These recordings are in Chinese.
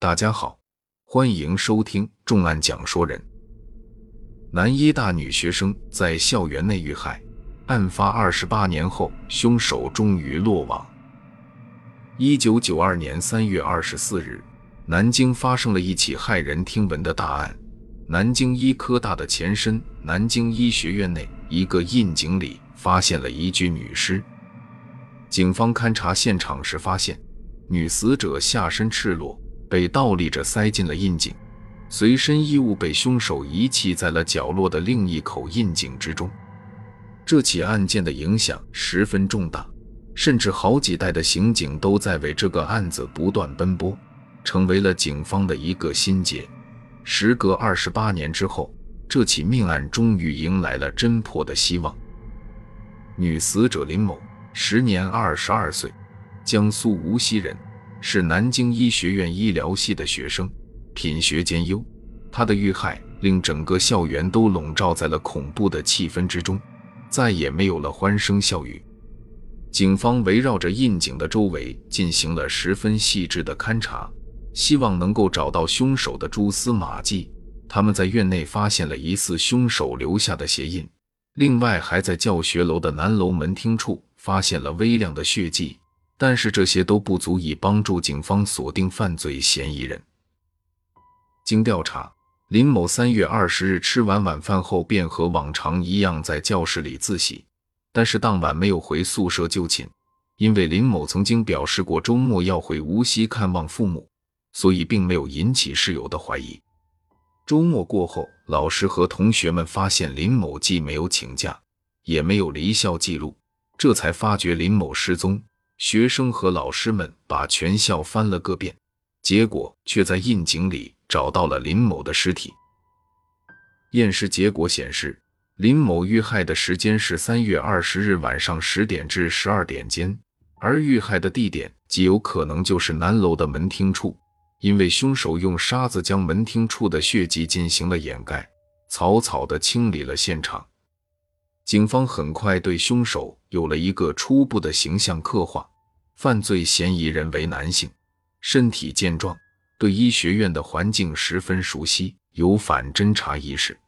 大家好，欢迎收听重案讲说人。南医大女学生在校园内遇害，案发二十八年后，凶手终于落网。一九九二年三月二十四日，南京发生了一起骇人听闻的大案。南京医科大的前身南京医学院内一个窨井里发现了一具女尸。警方勘查现场时发现，女死者下身赤裸，被倒立着塞进了窨井，随身衣物被凶手遗弃在了角落的另一口窨井之中。这起案件的影响十分重大，甚至好几代的刑警都在为这个案子不断奔波，成为了警方的一个心结。时隔二十八年之后，这起命案终于迎来了侦破的希望。女死者林某。时年二十二岁，江苏无锡人，是南京医学院医疗系的学生，品学兼优。他的遇害令整个校园都笼罩在了恐怖的气氛之中，再也没有了欢声笑语。警方围绕着窨井的周围进行了十分细致的勘查，希望能够找到凶手的蛛丝马迹。他们在院内发现了疑似凶手留下的鞋印，另外还在教学楼的南楼门厅处。发现了微量的血迹，但是这些都不足以帮助警方锁定犯罪嫌疑人。经调查，林某三月二十日吃完晚饭后便和往常一样在教室里自习，但是当晚没有回宿舍就寝，因为林某曾经表示过周末要回无锡看望父母，所以并没有引起室友的怀疑。周末过后，老师和同学们发现林某既没有请假，也没有离校记录。这才发觉林某失踪，学生和老师们把全校翻了个遍，结果却在窨井里找到了林某的尸体。验尸结果显示，林某遇害的时间是三月二十日晚上十点至十二点间，而遇害的地点极有可能就是南楼的门厅处，因为凶手用沙子将门厅处的血迹进行了掩盖，草草地清理了现场。警方很快对凶手有了一个初步的形象刻画，犯罪嫌疑人为男性，身体健壮，对医学院的环境十分熟悉，有反侦查意识。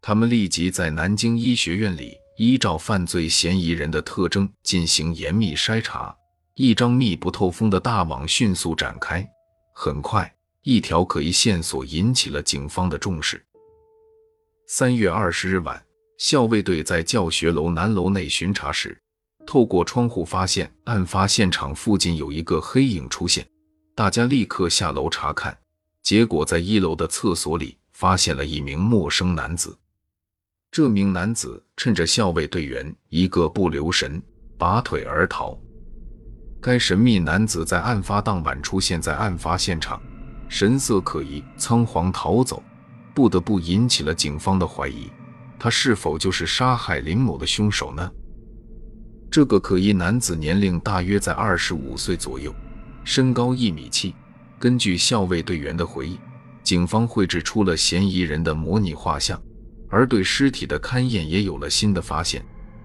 他们立即在南京医学院里依照犯罪嫌疑人的特征进行严密筛查，一张密不透风的大网迅速展开。很快，一条可疑线索引起了警方的重视。三月二十日晚。校卫队在教学楼南楼内巡查时，透过窗户发现案发现场附近有一个黑影出现。大家立刻下楼查看，结果在一楼的厕所里发现了一名陌生男子。这名男子趁着校卫队员一个不留神，拔腿而逃。该神秘男子在案发当晚出现在案发现场，神色可疑，仓皇逃走，不得不引起了警方的怀疑。他是否就是杀害林某的凶手呢？这个可疑男子年龄大约在二十五岁左右，身高一米七。根据校卫队员的回忆，警方绘制出了嫌疑人的模拟画像，而对尸体的勘验也有了新的发现。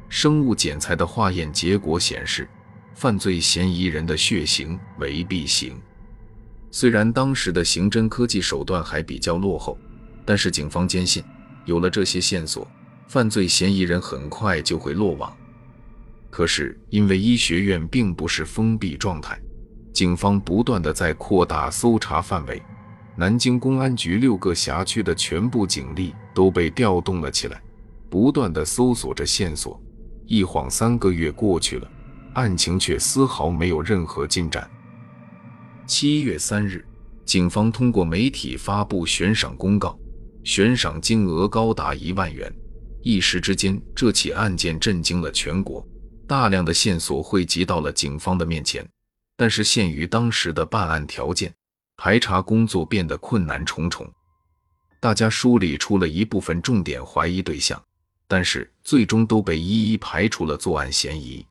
生物检材的化验结果显示，犯罪嫌疑人的血型为 B 型。虽然当时的刑侦科技手段还比较落后，但是警方坚信。有了这些线索，犯罪嫌疑人很快就会落网。可是，因为医学院并不是封闭状态，警方不断的在扩大搜查范围。南京公安局六个辖区的全部警力都被调动了起来，不断的搜索着线索。一晃三个月过去了，案情却丝毫没有任何进展。七月三日，警方通过媒体发布悬赏公告。悬赏金额高达一万元，一时之间，这起案件震惊了全国。大量的线索汇集到了警方的面前，但是限于当时的办案条件，排查工作变得困难重重。大家梳理出了一部分重点怀疑对象，但是最终都被一一排除了作案嫌疑，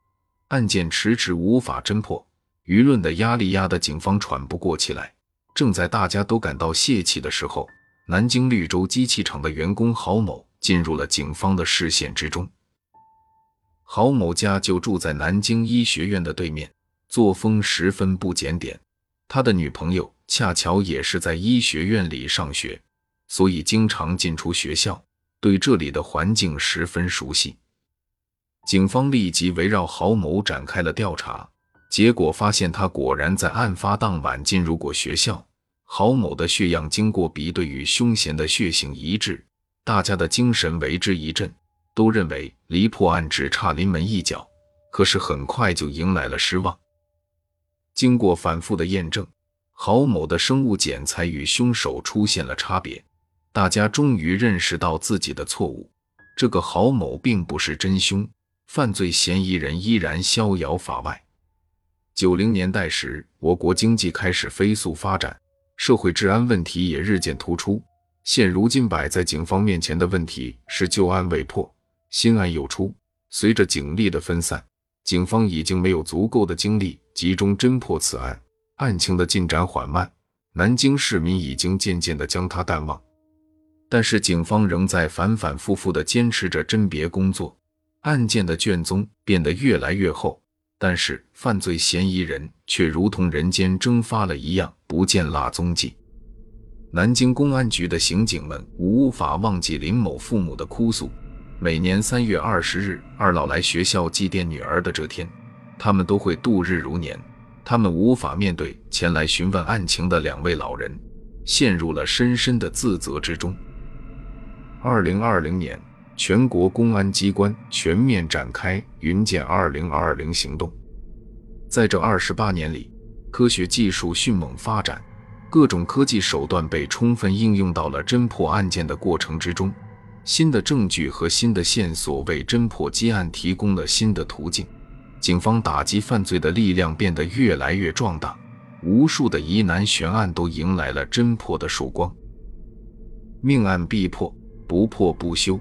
案件迟迟无法侦破。舆论的压力压得警方喘不过气来。正在大家都感到泄气的时候，南京绿洲机器厂的员工郝某进入了警方的视线之中。郝某家就住在南京医学院的对面，作风十分不检点。他的女朋友恰巧也是在医学院里上学，所以经常进出学校，对这里的环境十分熟悉。警方立即围绕郝某展开了调查，结果发现他果然在案发当晚进入过学校。郝某的血样经过比对与凶嫌的血型一致，大家的精神为之一振，都认为离破案只差临门一脚。可是很快就迎来了失望。经过反复的验证，郝某的生物检材与凶手出现了差别，大家终于认识到自己的错误。这个郝某并不是真凶。犯罪嫌疑人依然逍遥法外。九零年代时，我国经济开始飞速发展，社会治安问题也日渐突出。现如今摆在警方面前的问题是旧案未破，新案又出。随着警力的分散，警方已经没有足够的精力集中侦破此案，案情的进展缓慢。南京市民已经渐渐地将它淡忘，但是警方仍在反反复复地坚持着甄别工作。案件的卷宗变得越来越厚，但是犯罪嫌疑人却如同人间蒸发了一样，不见了踪迹。南京公安局的刑警们无法忘记林某父母的哭诉。每年三月二十日，二老来学校祭奠女儿的这天，他们都会度日如年。他们无法面对前来询问案情的两位老人，陷入了深深的自责之中。二零二零年。全国公安机关全面展开“云剑二零二零”行动。在这二十八年里，科学技术迅猛发展，各种科技手段被充分应用到了侦破案件的过程之中。新的证据和新的线索为侦破积案提供了新的途径，警方打击犯罪的力量变得越来越壮大。无数的疑难悬案都迎来了侦破的曙光。命案必破，不破不休。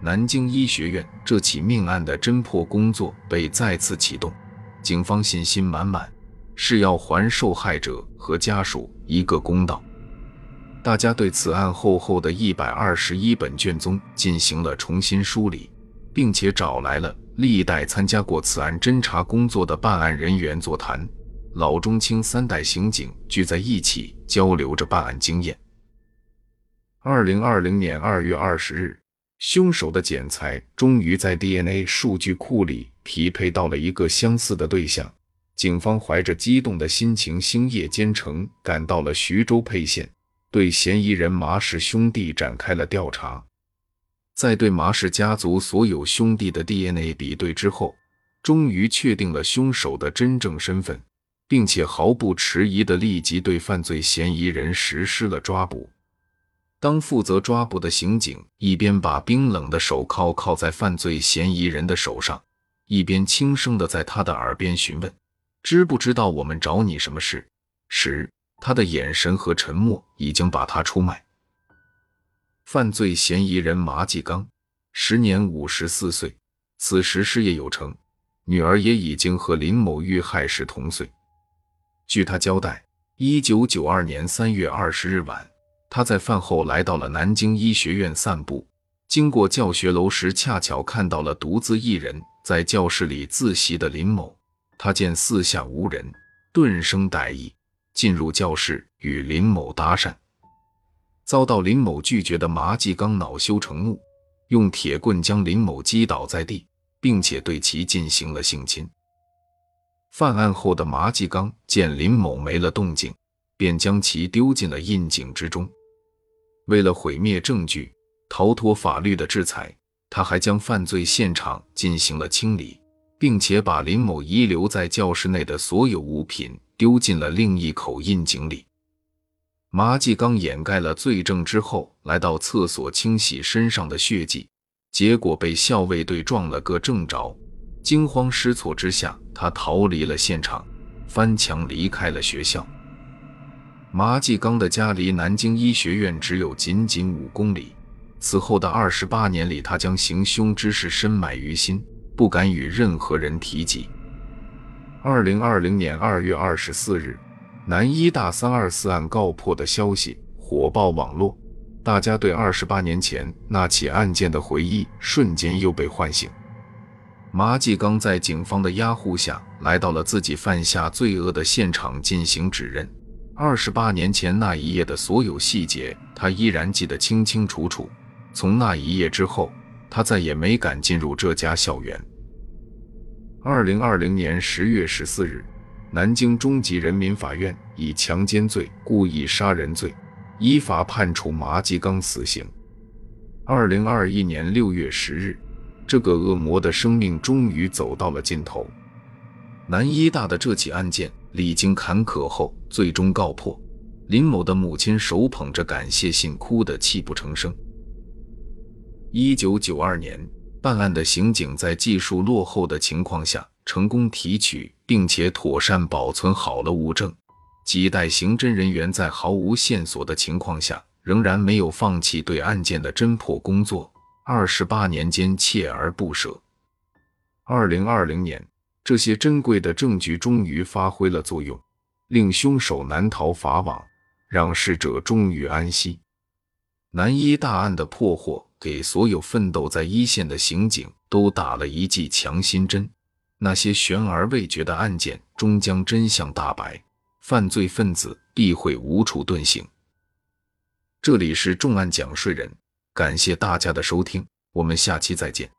南京医学院这起命案的侦破工作被再次启动，警方信心满满，是要还受害者和家属一个公道。大家对此案厚厚的一百二十一本卷宗进行了重新梳理，并且找来了历代参加过此案侦查工作的办案人员座谈，老中青三代刑警聚在一起交流着办案经验。二零二零年二月二十日。凶手的检材终于在 DNA 数据库里匹配到了一个相似的对象。警方怀着激动的心情，星夜兼程赶到了徐州沛县，对嫌疑人麻氏兄弟展开了调查。在对麻氏家族所有兄弟的 DNA 比对之后，终于确定了凶手的真正身份，并且毫不迟疑地立即对犯罪嫌疑人实施了抓捕。当负责抓捕的刑警一边把冰冷的手铐铐在犯罪嫌疑人的手上，一边轻声的在他的耳边询问：“知不知道我们找你什么事？”时，他的眼神和沉默已经把他出卖。犯罪嫌疑人马继刚，时年五十四岁，此时事业有成，女儿也已经和林某遇害时同岁。据他交代，一九九二年三月二十日晚。他在饭后来到了南京医学院散步，经过教学楼时，恰巧看到了独自一人在教室里自习的林某。他见四下无人，顿生歹意，进入教室与林某搭讪，遭到林某拒绝的麻继刚恼羞成怒，用铁棍将林某击倒在地，并且对其进行了性侵。犯案后的麻继刚见林某没了动静，便将其丢进了窨井之中。为了毁灭证据，逃脱法律的制裁，他还将犯罪现场进行了清理，并且把林某遗留在教室内的所有物品丢进了另一口窨井里。麻继刚掩盖了罪证之后，来到厕所清洗身上的血迹，结果被校卫队撞了个正着。惊慌失措之下，他逃离了现场，翻墙离开了学校。马继刚的家离南京医学院只有仅仅五公里。此后的二十八年里，他将行凶之事深埋于心，不敢与任何人提及。二零二零年二月二十四日，南医大三二四案告破的消息火爆网络，大家对二十八年前那起案件的回忆瞬间又被唤醒。马继刚在警方的压护下来到了自己犯下罪恶的现场进行指认。二十八年前那一夜的所有细节，他依然记得清清楚楚。从那一夜之后，他再也没敢进入这家校园。二零二零年十月十四日，南京中级人民法院以强奸罪、故意杀人罪，依法判处麻吉刚死刑。二零二一年六月十日，这个恶魔的生命终于走到了尽头。南医大的这起案件历经坎坷后，最终告破。林某的母亲手捧着感谢信，哭得泣不成声。一九九二年。办案的刑警在技术落后的情况下，成功提取并且妥善保存好了物证。几代刑侦人员在毫无线索的情况下，仍然没有放弃对案件的侦破工作。二十八年间锲而不舍。二零二零年，这些珍贵的证据终于发挥了作用，令凶手难逃法网，让逝者终于安息。南一大案的破获。给所有奋斗在一线的刑警都打了一剂强心针。那些悬而未决的案件终将真相大白，犯罪分子必会无处遁形。这里是重案讲税人，感谢大家的收听，我们下期再见。